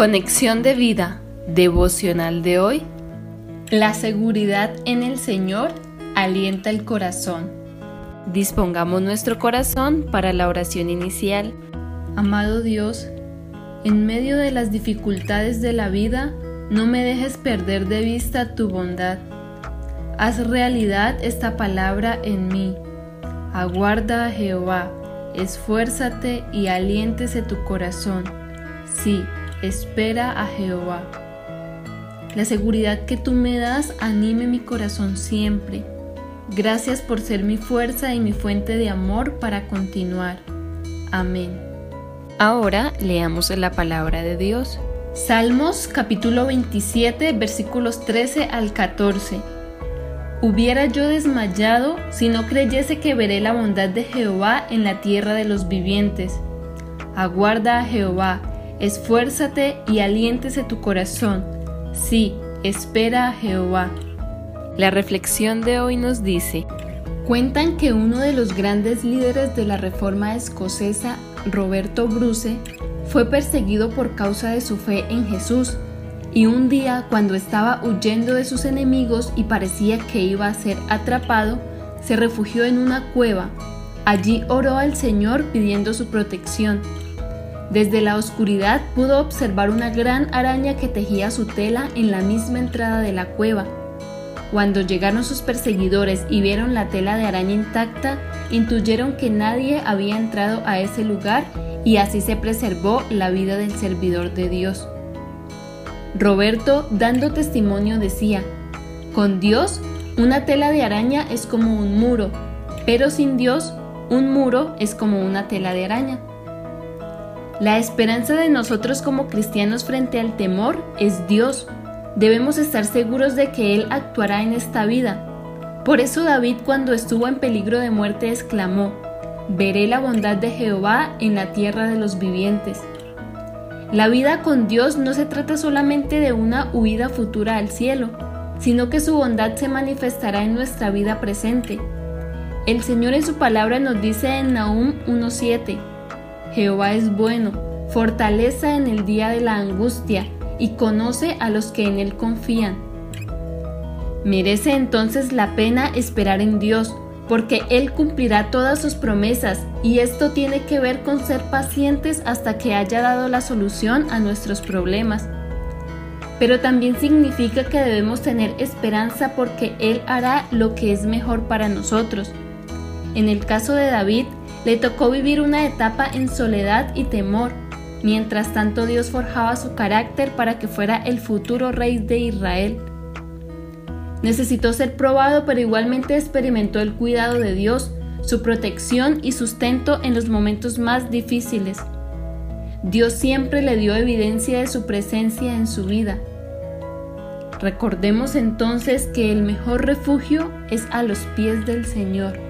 Conexión de vida devocional de hoy. La seguridad en el Señor alienta el corazón. Dispongamos nuestro corazón para la oración inicial. Amado Dios, en medio de las dificultades de la vida, no me dejes perder de vista tu bondad. Haz realidad esta palabra en mí. Aguarda a Jehová, esfuérzate y aliéntese tu corazón. Sí, espera a Jehová. La seguridad que tú me das anime mi corazón siempre. Gracias por ser mi fuerza y mi fuente de amor para continuar. Amén. Ahora leamos la palabra de Dios. Salmos capítulo 27 versículos 13 al 14. Hubiera yo desmayado si no creyese que veré la bondad de Jehová en la tierra de los vivientes. Aguarda a Jehová esfuérzate y aliéntese tu corazón. Sí, espera a Jehová. La reflexión de hoy nos dice, cuentan que uno de los grandes líderes de la Reforma escocesa, Roberto Bruce, fue perseguido por causa de su fe en Jesús, y un día cuando estaba huyendo de sus enemigos y parecía que iba a ser atrapado, se refugió en una cueva. Allí oró al Señor pidiendo su protección desde la oscuridad pudo observar una gran araña que tejía su tela en la misma entrada de la cueva. Cuando llegaron sus perseguidores y vieron la tela de araña intacta, intuyeron que nadie había entrado a ese lugar y así se preservó la vida del servidor de Dios. Roberto, dando testimonio, decía, con Dios, una tela de araña es como un muro, pero sin Dios, un muro es como una tela de araña. La esperanza de nosotros como cristianos frente al temor es Dios. Debemos estar seguros de que Él actuará en esta vida. Por eso David cuando estuvo en peligro de muerte exclamó, Veré la bondad de Jehová en la tierra de los vivientes. La vida con Dios no se trata solamente de una huida futura al cielo, sino que su bondad se manifestará en nuestra vida presente. El Señor en su palabra nos dice en Nahum 1.7, Jehová es bueno, fortaleza en el día de la angustia, y conoce a los que en él confían. Merece entonces la pena esperar en Dios, porque Él cumplirá todas sus promesas, y esto tiene que ver con ser pacientes hasta que haya dado la solución a nuestros problemas. Pero también significa que debemos tener esperanza porque Él hará lo que es mejor para nosotros. En el caso de David, le tocó vivir una etapa en soledad y temor. Mientras tanto Dios forjaba su carácter para que fuera el futuro rey de Israel. Necesitó ser probado, pero igualmente experimentó el cuidado de Dios, su protección y sustento en los momentos más difíciles. Dios siempre le dio evidencia de su presencia en su vida. Recordemos entonces que el mejor refugio es a los pies del Señor.